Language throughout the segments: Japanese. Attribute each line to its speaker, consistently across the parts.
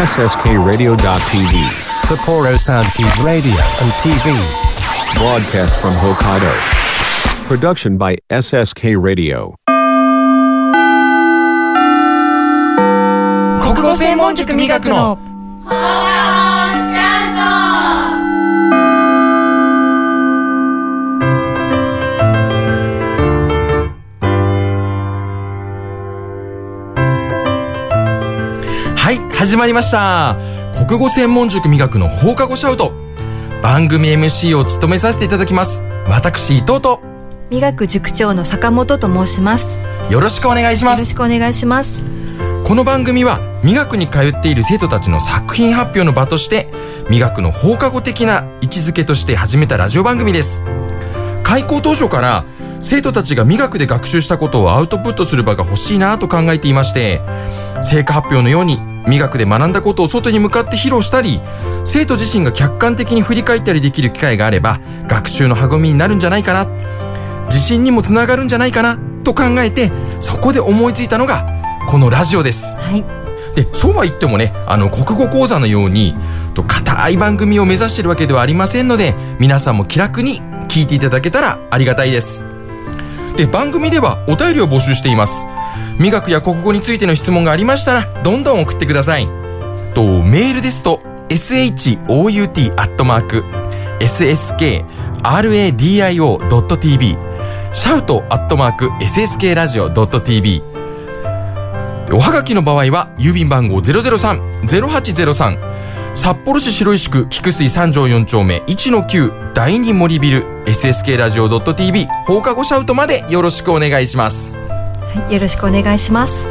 Speaker 1: SSKRadio.tv,
Speaker 2: Sapporo Soundkeep Radio and TV.
Speaker 1: broadcast from Hokkaido. Production by SSK Radio.
Speaker 3: 国語専門塾磨くの 始まりました。国語専門塾磨くの放課後シャウト。番組 MC を務めさせていただきます。私伊藤と。
Speaker 4: 磨く塾長の坂本と申します。よ
Speaker 3: よろしくお願いします。
Speaker 4: ろしくお願いします。
Speaker 3: この番組は磨くに通っている生徒たちの作品発表の場として磨くの放課後的な位置づけとして始めたラジオ番組です。開校当初から生徒たちが磨くで学習したことをアウトプットする場が欲しいなと考えていまして成果発表のように磨くで学んだことを外に向かって披露したり生徒自身が客観的に振り返ったりできる機会があれば学習の励みになるんじゃないかな自信にもつながるんじゃないかなと考えてそこで思いついたのがこのラジオです
Speaker 4: はい。
Speaker 3: でそうは言ってもねあの国語講座のようにと硬い番組を目指しているわけではありませんので皆さんも気楽に聞いていただけたらありがたいですで番組ではお便りを募集しています。美学や国語についての質問がありましたらどんどん送ってください。とメールですと shout アットマーク sskradio.tv シャウトアットマーク sskradio.tv おはがきの場合は郵便番号003-0803札幌市白石区菊水三条四丁目1-9第二森ビル SSK ラジオ .tv 放課後シャウトまでよろしくお願いします
Speaker 4: はい。よろしくお願いします。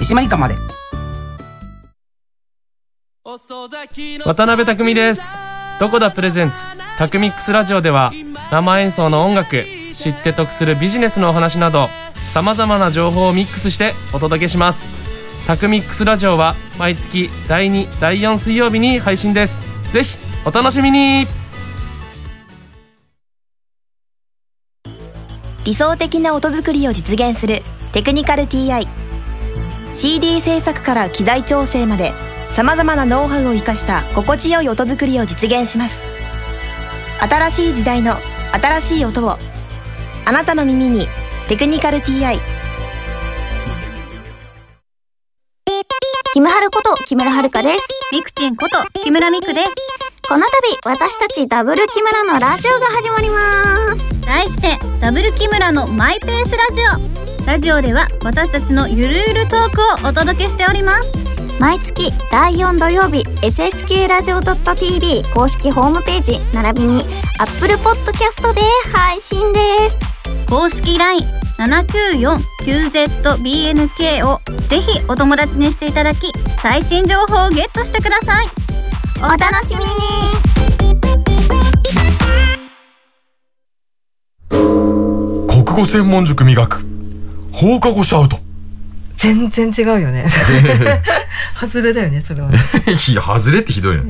Speaker 5: 手締まり課まで。
Speaker 6: 渡辺匠です。どこだプレゼンツ。タクミックスラジオでは生演奏の音楽知って得するビジネスのお話などさまざまな情報をミックスしてお届けします。タクミックスラジオは毎月第2第4水曜日に配信です。ぜひお楽しみに。
Speaker 7: 理想的な音作りを実現するテクニカル TI CD 制作から機材調整までさまざまなノウハウを生かした心地よい音作りを実現します新しい時代の新しい音をあなたの耳に「テクニカル TI」
Speaker 8: キムハルこと木村遥です。
Speaker 9: ミクチンこと木村ミクです。
Speaker 8: この度、私たちダブル木村のラジオが始まります。
Speaker 9: 題して、ダブル木村のマイペースラジオ。ラジオでは私たちのゆるゆるトークをお届けしております。
Speaker 8: 毎月第4土曜日、SSK ラジオ .tv 公式ホームページ、並びに Apple Podcast で配信です。
Speaker 9: 公式 LINE794QZBNK をぜひお友達にしていただき、最新情報をゲットしてください。
Speaker 8: お楽しみに
Speaker 3: 国語専門塾磨く放課後シャウト
Speaker 4: 全然違うよね。外れだよね、それはね。
Speaker 3: いや外れってひどいの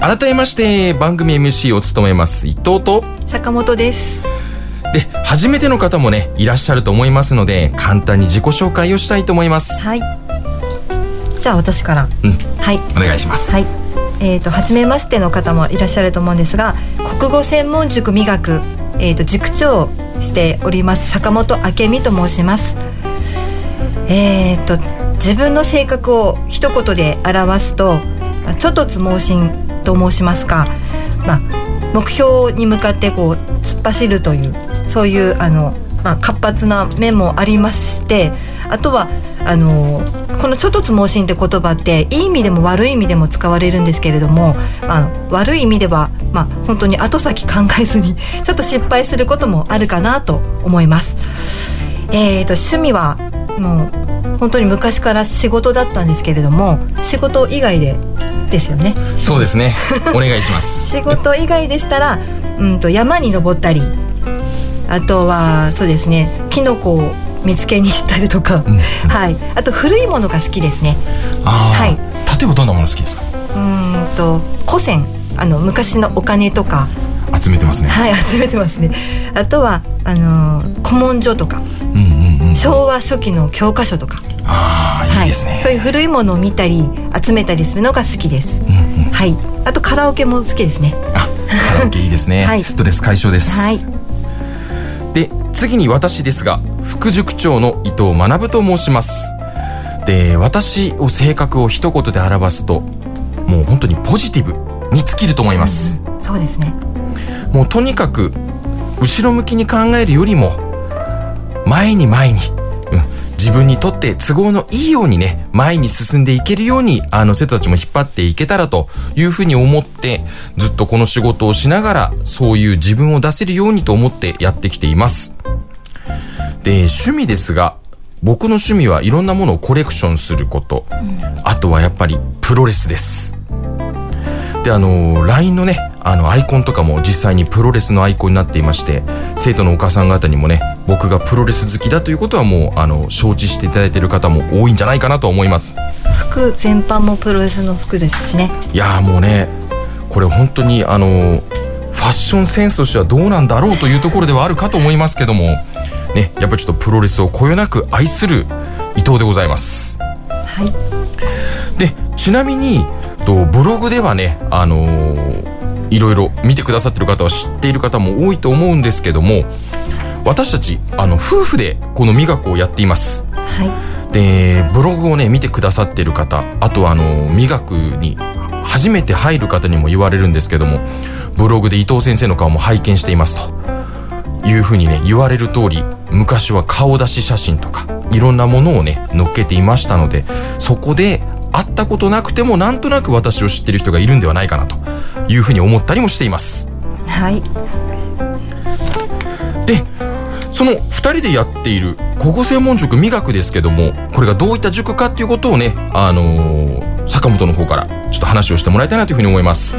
Speaker 3: 改めまして番組 MC を務めます伊藤と
Speaker 4: 坂本です。
Speaker 3: で初めての方もねいらっしゃると思いますので簡単に自己紹介をしたいと思います
Speaker 4: はい。じゃあ私から。
Speaker 3: うん
Speaker 4: はい。
Speaker 3: お願いします
Speaker 4: はい。えー、と初めましての方もいらっしゃると思うんですが国語専門塾美学、えー、と塾長をしております坂本明美と申します。えー、と自分の性格を一言で表すとちょっとつ盲信と申しますか、まあ、目標に向かってこう突っ走るというそういうあの、まあ、活発な面もありましてあとはあのこの「ちょっとつ盲信」って言葉っていい意味でも悪い意味でも使われるんですけれども、まあ、悪い意味では、まあ、本当に後先 考えずにちょっと失敗することもあるかなと思います。えー、と趣味はもう本当に昔から仕事だったんですけれども仕事以外でですよね。
Speaker 3: そうですね。お願いします。
Speaker 4: 仕事以外でしたらうんと山に登ったりあとはそうですねキノコを見つけに行ったりとか、はい、あと古いものが好きですね。はい。
Speaker 3: 例えばどんなもの好きですか？
Speaker 4: うーんと古銭。あの昔のお金とか。
Speaker 3: 集めてますね。
Speaker 4: はい集めてますね。あとはあのー古文書とか。
Speaker 3: うんうんうん
Speaker 4: 昭和初期の教科書とか。
Speaker 3: ああい。いですね、
Speaker 4: そういう古いものを見たり集めたりするのが好きです、はい。あとカラオケも好きですね。
Speaker 3: あカラオケいいですね、
Speaker 4: はい。
Speaker 3: ストレス解消です。
Speaker 4: はい。
Speaker 3: で次に私ですが副塾長の伊藤学と申します。で私を性格を一言で表すともう本当にポジティブに尽きると思います、
Speaker 4: そうですね。
Speaker 3: もうとにかく後ろ向きに考えるよりも前に前に、うん、自分にとって都合のいいようにね前に進んでいけるようにあの生徒たちも引っ張っていけたらというふうに思ってずっとこの仕事をしながらそういう自分を出せるようにと思ってやってきていますで趣味ですが僕の趣味はいろんなものをコレクションすること、あとはやっぱりプロレスです。であの LINE のねあのアイコンとかも実際にプロレスのアイコンになっていまして生徒のお母さん方にもね僕がプロレス好きだということはもうあの承知していただいている方も多いんじゃないかなと思います。
Speaker 4: 服全般もプロレスの服ですしね。
Speaker 3: いやーもうねこれ本当にあのファッションセンスとしてはどうなんだろうというところではあるかと思いますけどもねやっぱりちょっとプロレスをこよなく愛する伊藤でございます。
Speaker 4: はい。
Speaker 3: でちなみにとブログではねあのーいろいろ見てくださってる方は知っている方も多いと思うんですけども私たちあの夫婦でこの美学をやっています。
Speaker 4: はい。
Speaker 3: でブログをね見てくださってる方あとはあの美学に初めて入る方にも言われるんですけどもブログで伊藤先生の顔も拝見していますというふうにね言われる通り昔は顔出し写真とかいろんなものをね載っけていましたのでそこで会ったことなくてもなんとなく私を知ってる人がいるんではないかなというふうに思ったりもしています。
Speaker 4: はい。
Speaker 3: でその2人でやっている国語専門塾美学ですけどもこれがどういった塾かっていうことをね、あのー坂本の方からちょっと話をしてもらいたいなというふうに思います。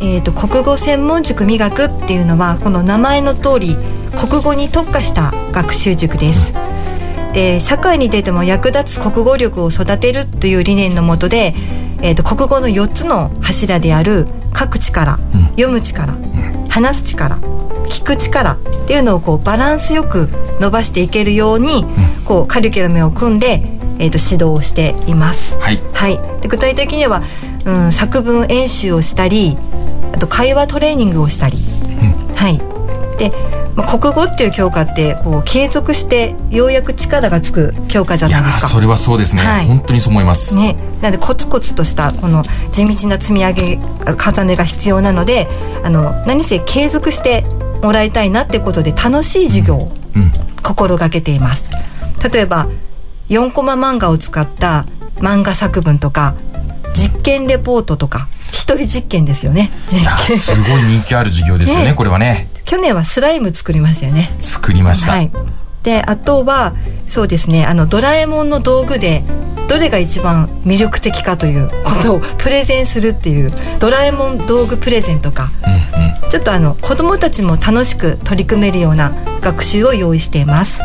Speaker 4: えー、と国語専門塾美学っていうのはこの名前の通り国語に特化した学習塾です。で社会に出ても役立つ国語力を育てるという理念のもとで、えー、と国語の4つの柱である書く力、読む力、話す力聞く力っていうのをこうバランスよく伸ばしていけるように、こうカリキュラムを組んで、えー、と指導をしています。
Speaker 3: はい、
Speaker 4: はい、で具体的には、うん、作文演習をしたりあと会話トレーニングをしたり、はい。で、まあ、国語っていう教科ってこう継続してようやく力がつく教科じゃないですか。
Speaker 3: ーそれはそうですね、
Speaker 4: はい。
Speaker 3: 本当にそう思います。
Speaker 4: ね、なのでコツコツとしたこの地道な積み上げ重ねが必要なのであの何せ継続してもらいたいなってことで楽しい授業を
Speaker 3: うん。
Speaker 4: 心がけています。例えば4コマ漫画を使った漫画作文とか実験レポートとか一人実験ですよね。
Speaker 3: すごい人気ある授業ですよね
Speaker 4: ね。
Speaker 3: これはね
Speaker 4: 去年はスライム作りましたよね。
Speaker 3: 作りました、
Speaker 4: はい、であとはそうですねあのドラえもんの道具でどれが一番魅力的かということをプレゼンするっていうドラえもん道具プレゼンとか
Speaker 3: うんうん。
Speaker 4: ちょっとあの子どもたちも楽しく取り組めるような学習を用意しています。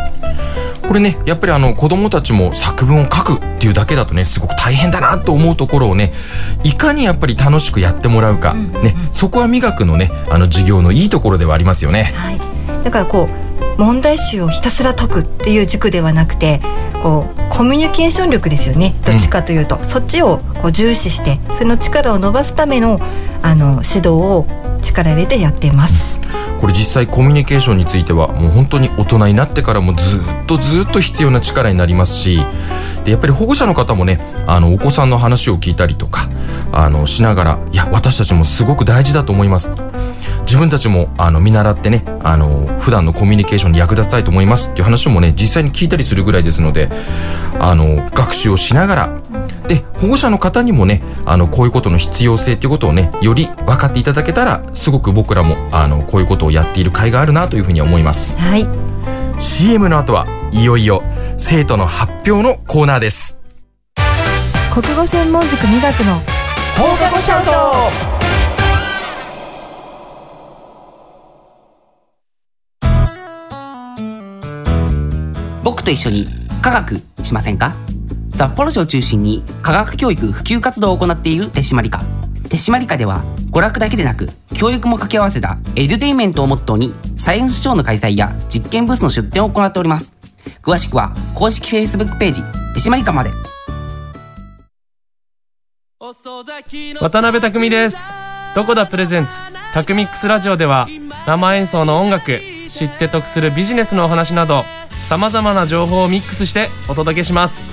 Speaker 3: これねやっぱりあの子供たちも作文を書くっていうだけだとねすごく大変だなと思うところをねいかにやっぱり楽しくやってもらうか、ねそこは美学のねあの授業のいいところではありますよね。
Speaker 4: はい、だからこう問題集をひたすら解くっていう塾ではなくてこうコミュニケーション力ですよね。どっちかというと、そっちをこう重視してその力を伸ばすためのあの指導を力入れてやっています。
Speaker 3: これ実際コミュニケーションについてはもう本当に大人になってからもずっとずっと必要な力になりますしでやっぱり保護者の方もねあのお子さんの話を聞いたりとかあのしながらいや私たちもすごく大事だと思います自分たちもあの見習ってねあの普段のコミュニケーションに役立てたいと思いますっていう話もね実際に聞いたりするぐらいですのであの学習をしながらで保護者の方にもねあのこういうことの必要性っていうことをねより分かっていただけたらすごく僕らもあのこういうことをやっている甲斐があるなというふうに思います。
Speaker 4: はい、
Speaker 3: CM の後はいよいよ生徒の発表のコーナーです。
Speaker 4: 国語専門塾美学の
Speaker 3: 放課後シャウト。
Speaker 5: 僕と一緒に科学しませんか？札幌市を中心に科学教育普及活動を行っている手締まり課。手締まり課では娯楽だけでなく教育も掛け合わせたエデュテイメントをモットーにサイエンスショーの開催や実験ブースの出展を行っております。詳しくは公式 Facebook ページ手締まり課まで。
Speaker 6: 渡辺匠です。どこだプレゼンツ。タクミックスラジオでは生演奏の音楽知って得するビジネスのお話などさまざまな情報をミックスしてお届けします。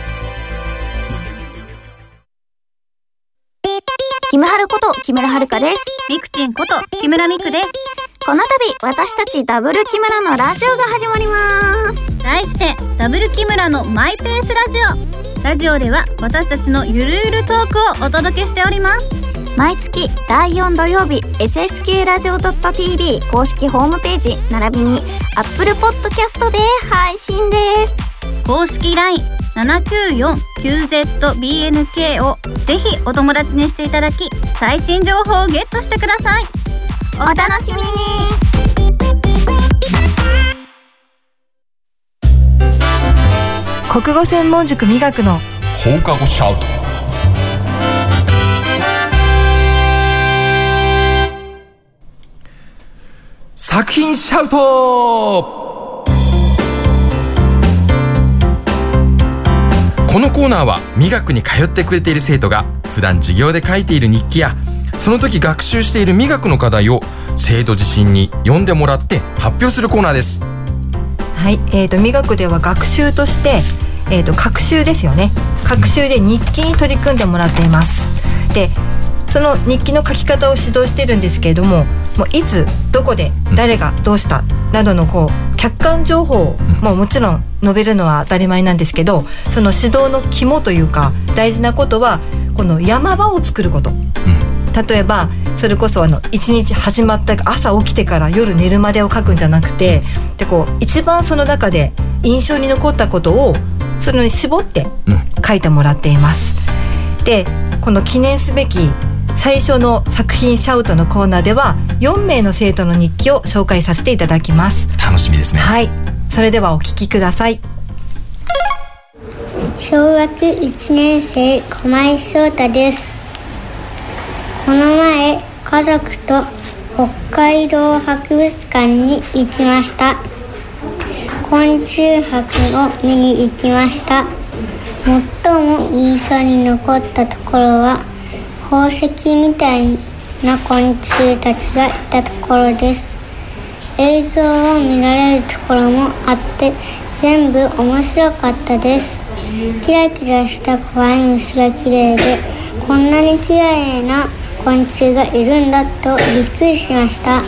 Speaker 8: 木村遥です。
Speaker 9: みくちんこと木村みくです。
Speaker 8: この度、私たちダブル木村のラジオが始まります。
Speaker 9: 題してダブル木村のマイペースラジオ。ラジオでは私たちのゆるゆるトークをお届けしております。
Speaker 8: 毎月第4土曜日 SSK ラジオ .tv 公式ホームページ並びに Apple Podcast で配信です。
Speaker 9: 公式 LINE794QZBNK をぜひお友達にしていただき最新情報をゲットしてください。
Speaker 8: お楽しみに。
Speaker 4: 国語専門塾美学の。
Speaker 3: 放課後シャウト。作品シャウトこのコーナーは美学に通ってくれている生徒が普段授業で書いている日記やその時学習している美学の課題を生徒自身に読んでもらって発表するコーナーです。
Speaker 4: はい、えー、と美学では学習として、えー、と学習ですよね。学習で日記に取り組んでもらっています。でその日記の書き方を指導してるんですけれどももういつどこで誰がどうしたなどのこう客観情報ももちろん述べるのは当たり前なんですけどその指導の肝というか大事なことはこの山場を作ること。例えばそれこそあの一日始まった朝起きてから夜寝るまでを書くんじゃなくてでこう一番その中で印象に残ったことをそれに絞って書いてもらっています。でこの記念すべき最初の作品シャウトのコーナーでは4名の生徒の日記を紹介させていただきます。
Speaker 3: 楽しみですね。
Speaker 4: はい、それではお聞きください。
Speaker 10: 小学1年生駒井翔太です。この前家族と北海道博物館に行きました。昆虫博を見に行きました。最も印象に残ったところは宝石みたいな昆虫たちがいたところです。映像を見られるところもあって全部面白かったです。キラキラした怖い虫が綺麗でこんなに綺麗な昆虫がいるんだとびっくりしました。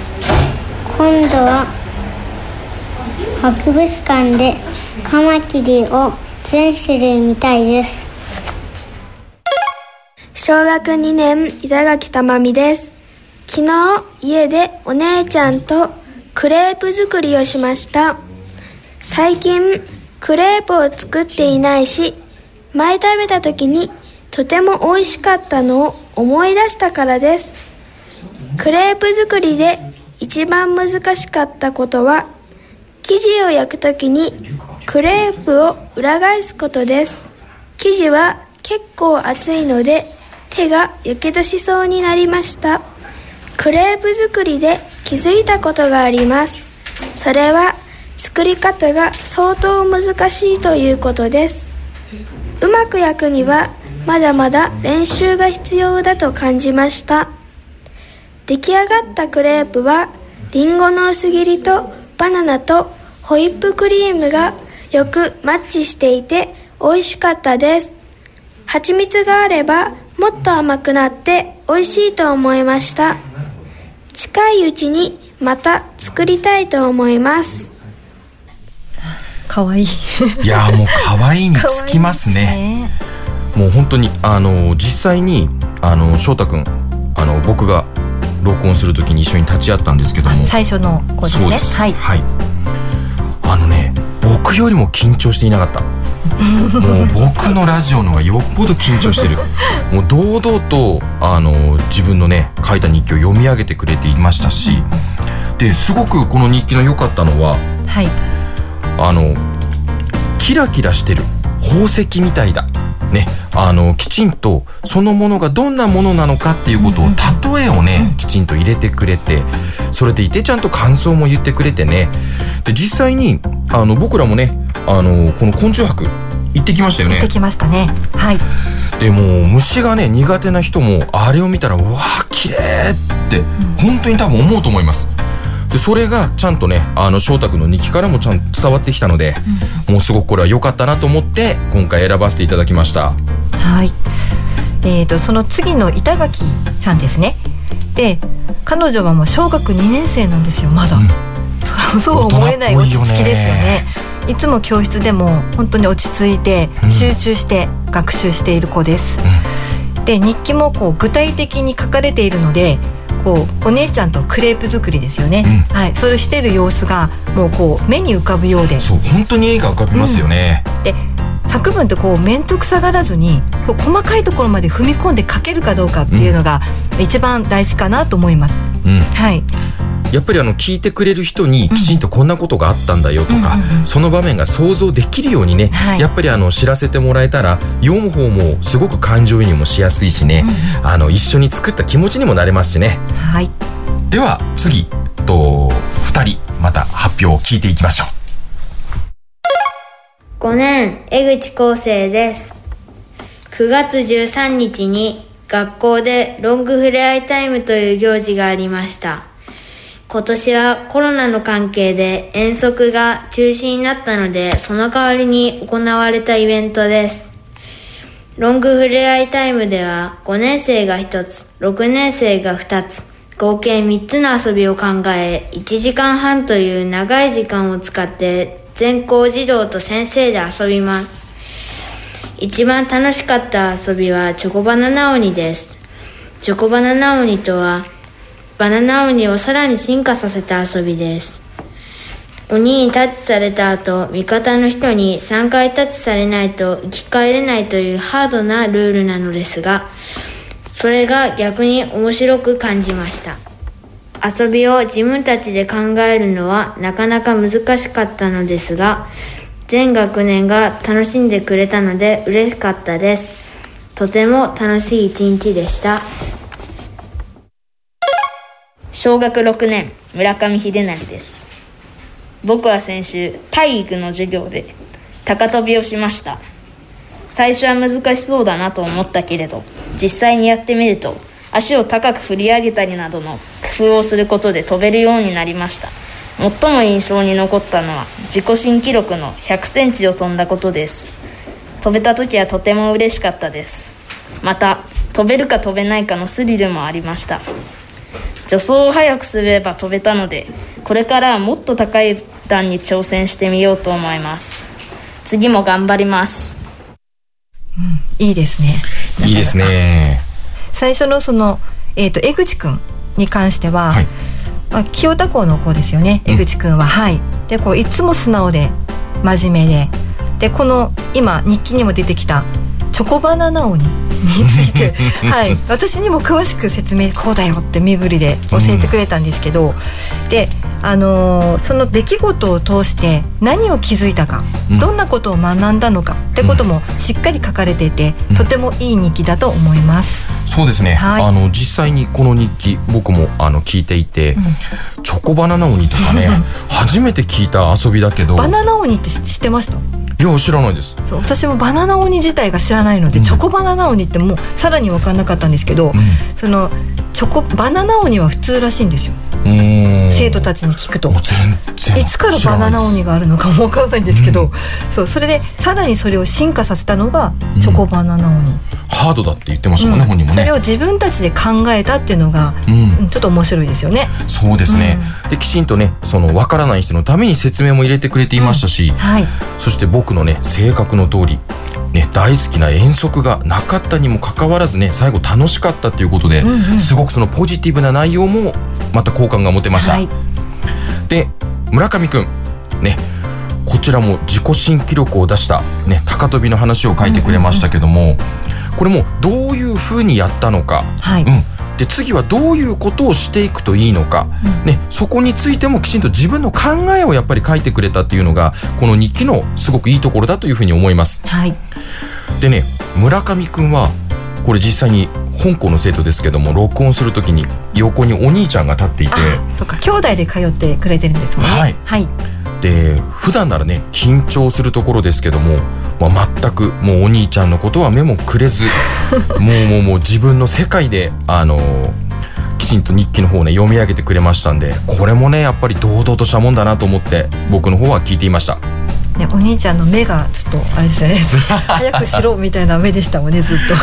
Speaker 10: 今度は博物館でカマキリを全種類見たいです。
Speaker 11: 小学2年板垣珠美です。昨日家でお姉ちゃんとクレープ作りをしました。最近クレープを作っていないし前食べた時にとても美味しかったのを思い出したからです。クレープ作りで一番難しかったことは生地を焼くときにクレープを裏返すことです。生地は結構熱いので手がやけどしそうになりました。クレープ作りで気づいたことがあります。それは作り方が相当難しいということです。うまく焼くにはまだまだ練習が必要だと感じました。出来上がったクレープはりんごの薄切りとバナナとホイップクリームがよくマッチしていて美味しかったです。蜂蜜があればもっと甘くなって美味しいと思いました。近いうちにまた作りたいと思います。
Speaker 4: 可愛い
Speaker 3: い。やーもう可愛いにつきますね。もう本当にあの実際にあの翔太くんあの僕が録音するときに一緒に立ち会ったんですけども。
Speaker 4: 最初の子ですね。はい、
Speaker 3: はい、あのね僕よりも緊張していなかったもう僕のラジオの方がよっぽど緊張してる。もう堂々とあの自分のね書いた日記を読み上げてくれていましたしですごくこの日記の良かったのは
Speaker 4: はい。
Speaker 3: あのキラキラしてる宝石みたいだねあのきちんとそのものがどんなものなのかっていうことを例えをねきちんと入れてくれてそれでいてちゃんと感想も言ってくれてね。で実際にあの僕らもねあのこの昆虫博行ってきましたよね。
Speaker 4: 行ってきましたね。はい。
Speaker 3: でもう虫がね苦手な人もあれを見たらうわー綺麗って本当に多分思うと思いますでそれがちゃんとねあの翔太君の日記からもちゃんと伝わってきたので、もうすごくこれは良かったなと思って今回選ばせていただきました。
Speaker 4: はい。えー、とその次の板垣さんですね。で彼女はもう小学2年生なんですよまだ、そうそう思えない落ち着きですよね。いつも教室でも本当に落ち着いて集中して学習している子です、で日記もこう具体的に書かれているのでこうお姉ちゃんとクレープ作りですよね、はい、それをしている様子がもうこう目に浮かぶようで。
Speaker 3: そう本当に絵が浮かびますよね、
Speaker 4: で作文ってこう面倒くさがらずに細かいところまで踏み込んで書けるかどうかっていうのが一番大事かなと思います。
Speaker 3: うん。
Speaker 4: はい、
Speaker 3: やっぱりあの聞いてくれる人にきちんとこんなことがあったんだよとか、その場面が想像できるようにね、
Speaker 4: はい。
Speaker 3: やっぱりあの知らせてもらえたら読む方もすごく感情移入もしやすいしね、あの一緒に作った気持ちにもなれますしね。
Speaker 4: はい、
Speaker 3: では次と2人また発表を聞いていきましょう。
Speaker 12: 5年江口康生です。9月13日に学校でロングフレアイタイムという行事がありました今年はコロナの関係で遠足が中止になったのでその代わりに行われたイベントです。ロングフレアイタイムでは5年生が1つ6年生が2つ合計3つの遊びを考え1時間半という長い時間を使って全校児童と先生で遊びます。一番楽しかった遊びはチョコバナナ鬼です。チョコバナナ鬼とはバナナ鬼をさらに進化させた遊びです。鬼にタッチされた後味方の人に3回タッチされないと生き返れないというハードなルールなのですがそれが逆に面白く感じました。遊びを自分たちで考えるのはなかなか難しかったのですが全学年が楽しんでくれたので嬉しかったです。とても楽しい一日でした。
Speaker 13: 小学6年村上秀成です。僕は先週体育の授業で高跳びをしました。最初は難しそうだなと思ったけれど実際にやってみると足を高く振り上げたりなどの工夫をすることで飛べるようになりました。最も印象に残ったのは自己新記録の100センチを飛んだことです。飛べた時はとても嬉しかったです。また飛べるか飛べないかのスリルもありました。助走を速くすれば飛べたのでこれからはもっと高い段に挑戦してみようと思います。次も頑張ります。
Speaker 4: いいですね。
Speaker 3: いいですね。
Speaker 4: 最初のその、えー、と江口くんに関しては、まあ、清田校の子ですよね。江口くんは、はい。でこういつも素直で真面目で。でこの今日記にも出てきたチョコバナナ鬼について、はい、私にも詳しく説明こうだよって身振りで教えてくれたんですけど、であのーその出来事を通して何を気づいたか、
Speaker 3: うん。
Speaker 4: どんなことを学んだのかってこともしっかり書かれていて、とてもいい日記だと思います。
Speaker 3: そうですね、
Speaker 4: はい。
Speaker 3: あの実際にこの日記僕もあの聞いていて、チョコバナナ鬼とかね 初めて聞いた遊びだけど。
Speaker 4: バナナ鬼って知ってました？
Speaker 3: いや知らないです。
Speaker 4: そう私もバナナ鬼自体が知らないので、チョコバナナ鬼ってもうさらに分かんなかったんですけど、そのチョコバナナ鬼は普通らしいんですよ。生徒たちに聞くと。いつからバナナ鬼があるのかも分からないんですけど、そうそれでさらにそれを進化させたのがチョコバナナ鬼、
Speaker 3: ハードだって言ってましたもんね、
Speaker 4: うん。
Speaker 3: 本人もね。
Speaker 4: それを自分たちで考えたっていうのが、
Speaker 3: うん。
Speaker 4: うんちょっと面白いですよね。
Speaker 3: そうですね、できちんとねその分からない人のために説明も入れてくれていましたし、
Speaker 4: はい。
Speaker 3: そして僕のね性格の通りね、大好きな遠足がなかったにもかかわらずね最後楽しかったっていうことで、
Speaker 4: うんうん。
Speaker 3: すごくそのポジティブな内容もまた好感が持てました、
Speaker 4: はい。
Speaker 3: で村上くんねこちらも自己新記録を出した、ね、高跳びの話を書いてくれましたけども、これもどういうふうにやったのか、
Speaker 4: はい。
Speaker 3: うん、で次はどういうことをしていくといいのか、ね、そこについてもきちんと自分の考えをやっぱり書いてくれたっていうのがこの日記のすごくいいところだというふうに思います。
Speaker 4: はい。
Speaker 3: でね村上くんはこれ実際に本校の生徒ですけども録音するときに横にお兄ちゃんが立っていて
Speaker 4: そっか。兄弟で通ってくれてるんですもんね。
Speaker 3: はい。
Speaker 4: はい。
Speaker 3: で普段ならね緊張するところですけども、まあ、全くもうお兄ちゃんのことは目もくれず もうもうもう自分の世界であのきちんと日記の方をね読み上げてくれましたんでこれもねやっぱり堂々としたもんだなと思って僕の方は聞いていました
Speaker 4: ね、お兄ちゃんの目がちょっとあれですよね。早くしろみたいな目でしたもんねずっと。
Speaker 3: い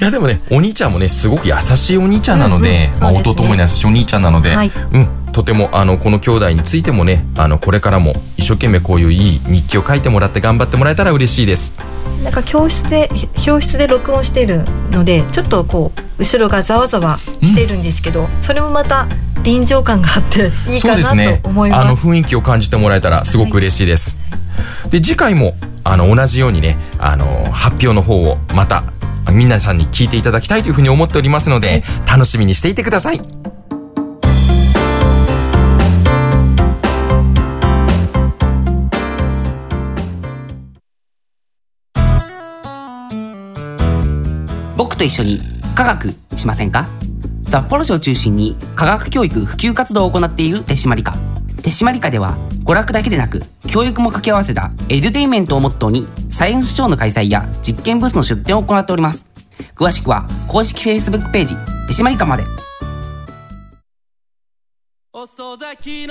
Speaker 3: やでもねお兄ちゃんもねすごく優しいお兄ちゃんなので,、
Speaker 4: うんうん
Speaker 3: まあ、弟も優しいお兄ちゃんなので、
Speaker 4: はい。
Speaker 3: うんとてもあのこの兄弟についてもねあのこれからも一生懸命こういういい日記を書いてもらって頑張ってもらえたら嬉しいです。
Speaker 4: なんか教室で教室で録音しているのでちょっとこう後ろがざわざわしているんですけど、それもまた臨場感があっていいかな
Speaker 3: ね
Speaker 4: と思います。
Speaker 3: あの雰囲気を感じてもらえたらすごく嬉しいです、で次回もあの同じようにねあの発表の方をまた皆さんに聞いていただきたいというふうに思っておりますので楽しみにしていてください。
Speaker 5: 僕と一緒に科学しませんか？札幌市を中心に科学教育普及活動を行っている手締まり課。手締まり課では娯楽だけでなく教育も掛け合わせたエデュテイメントをモットーにサイエンスショーの開催や実験ブースの出展を行っております。詳しくは公式 Facebook ページ手締まり課まで。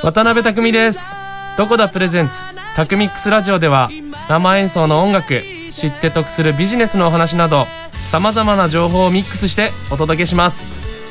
Speaker 6: 渡辺匠です。どこだプレゼンツタクミックスラジオでは生演奏の音楽知って得するビジネスのお話などさまざまな情報をミックスしてお届けします。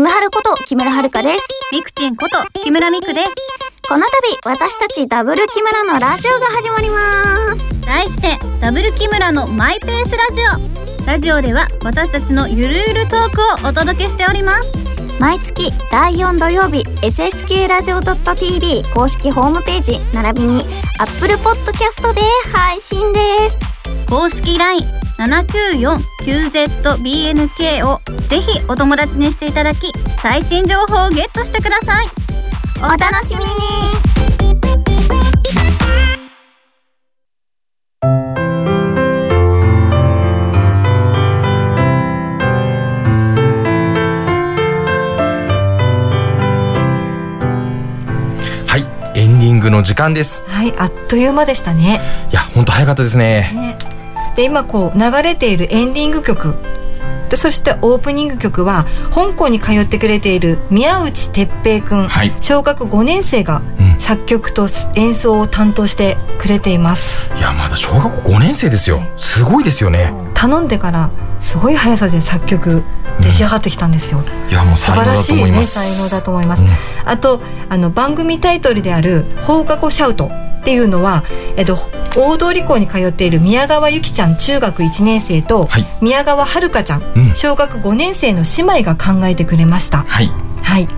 Speaker 8: キムハルこと木村遥です。
Speaker 9: ミクチンこと木村ミクです。
Speaker 8: この度、私たちダブル木村のラジオが始まります。
Speaker 9: 題してダブル木村のマイペースラジオラジオでは私たちのゆるゆるトークをお届けしております
Speaker 8: 毎月第4土曜日 SSK ラジオ .tv 公式ホームページ並びに Apple Podcast で配信です
Speaker 9: 公式 LINE794QZBNK をぜひお友達にしていただき最新情報をゲットしてください。
Speaker 8: お楽しみに。
Speaker 3: はいエンディングの時間です。
Speaker 4: はいあっという間でしたね。
Speaker 3: いやほんと早かったですね
Speaker 4: で今こう流れているエンディング曲。でそしてオープニング曲は香港に通ってくれている宮内哲平君、
Speaker 3: はい。
Speaker 4: 小学5年生が作曲と演奏を担当してくれています、
Speaker 3: いやまだ小学校5年生ですよ。すごいですよね。
Speaker 4: 頼んでからすごい速さで作曲出来上がってきたんですよ、
Speaker 3: いやもう
Speaker 4: 素晴らしいね才能だと思います、あとあの番組タイトルである「放課後シャウト」っていうのは、えっと、大通校に通っている宮川ゆきちゃん中学1年生と、宮川遥ちゃん、
Speaker 3: うん。
Speaker 4: 小学5年生の姉妹が考えてくれました。
Speaker 3: はい。
Speaker 4: はい。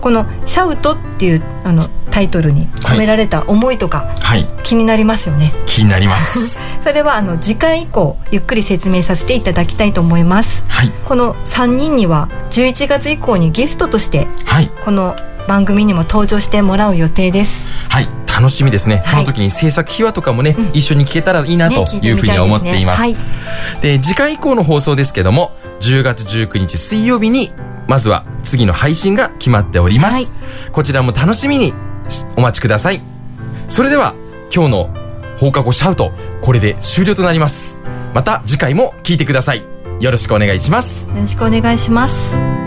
Speaker 4: この「シャウト」っていうあのタイトルに込められた思いとか、
Speaker 3: はい。
Speaker 4: 気になりますよね。
Speaker 3: 気になります。
Speaker 4: それはあの次回以降ゆっくり説明させていただきたいと思います、
Speaker 3: はい。
Speaker 4: この3人には11月以降にゲストとして
Speaker 3: はい。
Speaker 4: この番組にも登場してもらう予定です。
Speaker 3: はい楽しみですね、その時に制作秘話とかもね、一緒に聞けたらいいなと
Speaker 4: い
Speaker 3: うふうには思っています,、
Speaker 4: み
Speaker 3: で次回以降の放送ですけども10月19日水曜日にまずは次の配信が決まっております、こちらも楽しみにしお待ちください。それでは今日の放課後シャウトこれで終了となります。また次回も聞いてください。よろしくお願いします。
Speaker 4: よろしくお願いします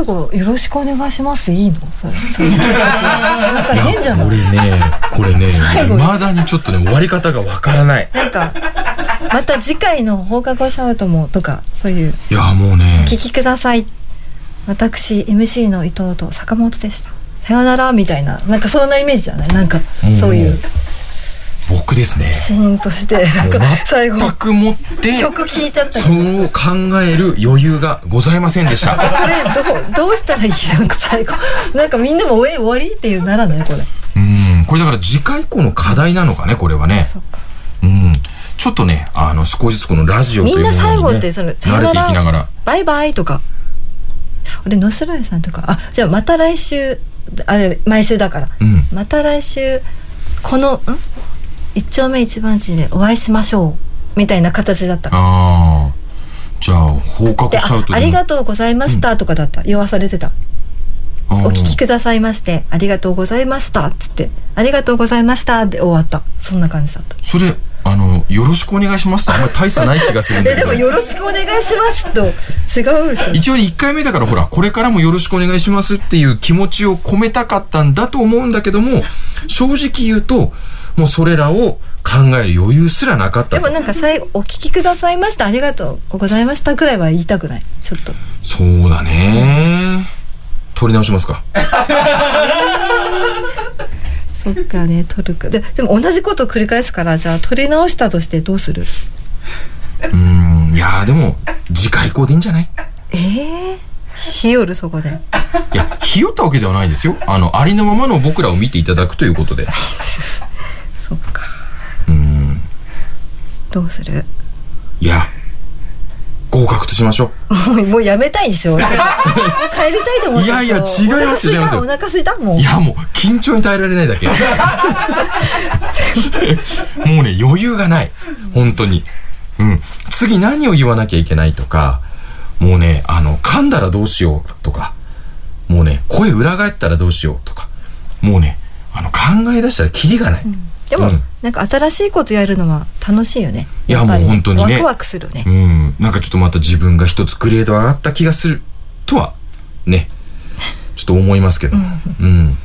Speaker 4: 最後よろしくお願いしますいいの？それ。それ。なんか変じゃない？
Speaker 3: これねこれね
Speaker 4: 最後
Speaker 3: 未だにちょっとね終わり方がわからない。
Speaker 4: なんかまた次回の放課後シャウトもとかそういう。
Speaker 3: いやもうね。
Speaker 4: お聞きください。私 MC の伊藤と坂本でした。さよならみたいな。なんかそんなイメージじゃない？なんかそういう
Speaker 3: 僕ですね。
Speaker 4: シーンとしてなんか最後
Speaker 3: 全くもって
Speaker 4: 曲聴いちゃった
Speaker 3: そう考える余裕がございませんでした。
Speaker 4: これどうどうしたらいい？なんか最後なんかみんなも「え終わり?」っていうならない？これ。
Speaker 3: うんこれだから次回以降の課題なのかねこれはね。うん。ちょっとねあの少しずつこのラジオというものに、ね、
Speaker 4: みんな最後ってその「さよ
Speaker 3: 慣れ
Speaker 4: な
Speaker 3: ていきながら。
Speaker 4: バイバイ」とか。俺野スライさんとか。あじゃあまた来週あれ毎週だから、
Speaker 3: うん。
Speaker 4: また来週このん？一丁目一番地でお会いしましょうみたいな形だった。
Speaker 3: ああじゃあ放課後シャウト
Speaker 4: ありがとうございましたとかだった、言わされてた。お聞きくださいましてありがとうございましたっつって。ありがとうございましたで終わった。そんな感じだった。
Speaker 3: それあのよろしくお願いしますとあんまり大差ない気がするんだ
Speaker 4: えで
Speaker 3: けど。
Speaker 4: もよろしくお願いしますと違うでしょ。
Speaker 3: 一応1回目だからほらこれからもよろしくお願いしますっていう気持ちを込めたかったんだと思うんだけども正直言うともうそれらを考える余裕すらなかった
Speaker 4: でもなんか最後「お聞きくださいました。ありがとうございました」ぐらいは言いたくない。ちょっと。
Speaker 3: そうだね。取り直しますか？
Speaker 4: そっかね取るかででも同じことを繰り返すからじゃあ取り直したとしてどうする？
Speaker 3: うーんいやーでも次回以降でいいんじゃない？
Speaker 4: ええ日和そこで。
Speaker 3: いやひよったわけではないですよ。あのありのままの僕らを見ていただくということで
Speaker 4: そっか。
Speaker 3: うん。
Speaker 4: どうする？
Speaker 3: いや合格としましょう。
Speaker 4: もうやめたいでしょ。帰りたいと思って
Speaker 3: いやいや違いますよ
Speaker 4: お腹すいたもう
Speaker 3: いやもう緊張に耐えられないだけ。もうね余裕がない。本当に。うん。次何を言わなきゃいけないとか。もうねあの噛んだらどうしようとか。もうね声裏返ったらどうしようとか。もうねあの考え出したらキリがない、
Speaker 4: でも、
Speaker 3: うん。
Speaker 4: なんか新しいことやるのは楽しいよね。
Speaker 3: いやもう本当にね。
Speaker 4: ワクワクするね。
Speaker 3: うん。なんかちょっとまた自分が一つグレード上がった気がするとはね。ちょっと思いますけど。うん、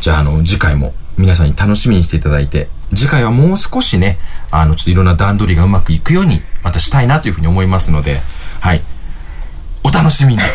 Speaker 3: じゃああの次回も皆さんに楽しみにしていただいて次回はもう少しねあのちょっといろんな段取りがうまくいくようにまたしたいなというふうに思いますのではい。お楽しみに